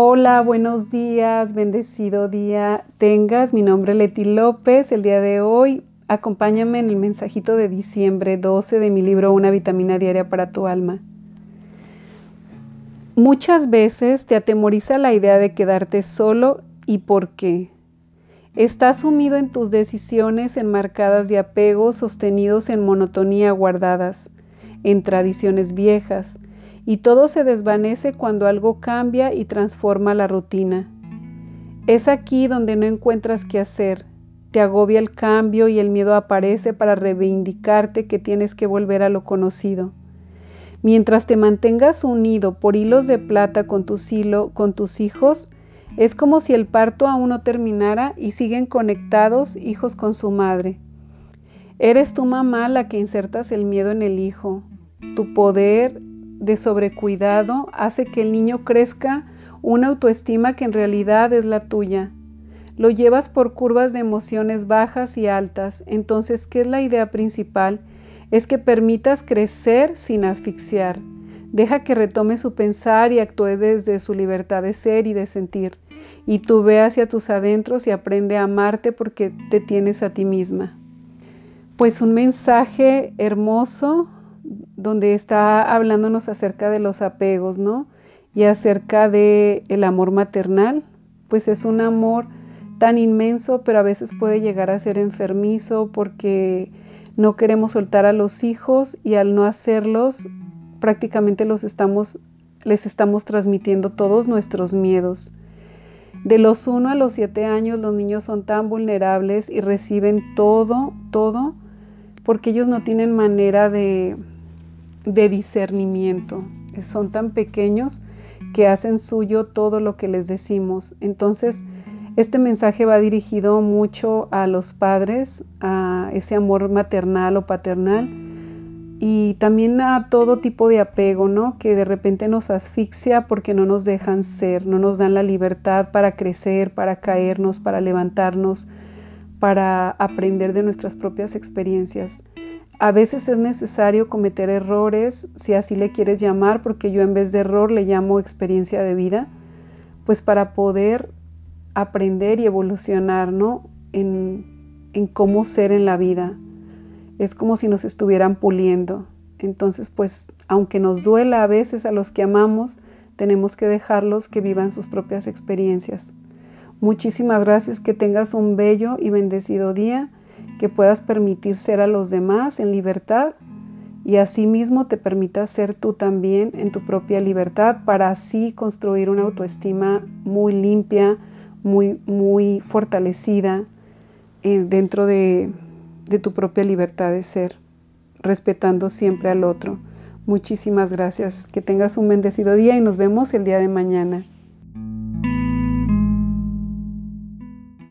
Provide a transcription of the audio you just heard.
Hola, buenos días, bendecido día tengas. Mi nombre es Leti López. El día de hoy acompáñame en el mensajito de diciembre 12 de mi libro Una vitamina diaria para tu alma. Muchas veces te atemoriza la idea de quedarte solo y por qué. Estás sumido en tus decisiones enmarcadas de apegos sostenidos en monotonía guardadas, en tradiciones viejas, y todo se desvanece cuando algo cambia y transforma la rutina. Es aquí donde no encuentras qué hacer, te agobia el cambio y el miedo aparece para reivindicarte que tienes que volver a lo conocido. Mientras te mantengas unido por hilos de plata con, con tus hijos, es como si el parto aún no terminara y siguen conectados hijos con su madre. Eres tu mamá la que insertas el miedo en el hijo. Tu poder de sobrecuidado hace que el niño crezca una autoestima que en realidad es la tuya. Lo llevas por curvas de emociones bajas y altas. Entonces, ¿qué es la idea principal? Es que permitas crecer sin asfixiar. Deja que retome su pensar y actúe desde su libertad de ser y de sentir. Y tú ve hacia tus adentros y aprende a amarte porque te tienes a ti misma. Pues un mensaje hermoso donde está hablándonos acerca de los apegos, ¿no? Y acerca de el amor maternal, pues es un amor tan inmenso, pero a veces puede llegar a ser enfermizo porque no queremos soltar a los hijos y al no hacerlos prácticamente los estamos les estamos transmitiendo todos nuestros miedos. De los 1 a los 7 años los niños son tan vulnerables y reciben todo, todo, porque ellos no tienen manera de, de discernimiento. Son tan pequeños que hacen suyo todo lo que les decimos. Entonces, este mensaje va dirigido mucho a los padres, a ese amor maternal o paternal y también a todo tipo de apego, ¿no? Que de repente nos asfixia porque no nos dejan ser, no nos dan la libertad para crecer, para caernos, para levantarnos, para aprender de nuestras propias experiencias. A veces es necesario cometer errores, si así le quieres llamar, porque yo en vez de error le llamo experiencia de vida, pues para poder aprender y evolucionar, ¿no? En, en cómo ser en la vida. Es como si nos estuvieran puliendo. Entonces, pues, aunque nos duela a veces a los que amamos, tenemos que dejarlos que vivan sus propias experiencias. Muchísimas gracias, que tengas un bello y bendecido día que puedas permitir ser a los demás en libertad y asimismo te permitas ser tú también en tu propia libertad para así construir una autoestima muy limpia, muy, muy fortalecida eh, dentro de, de tu propia libertad de ser, respetando siempre al otro. Muchísimas gracias. Que tengas un bendecido día y nos vemos el día de mañana.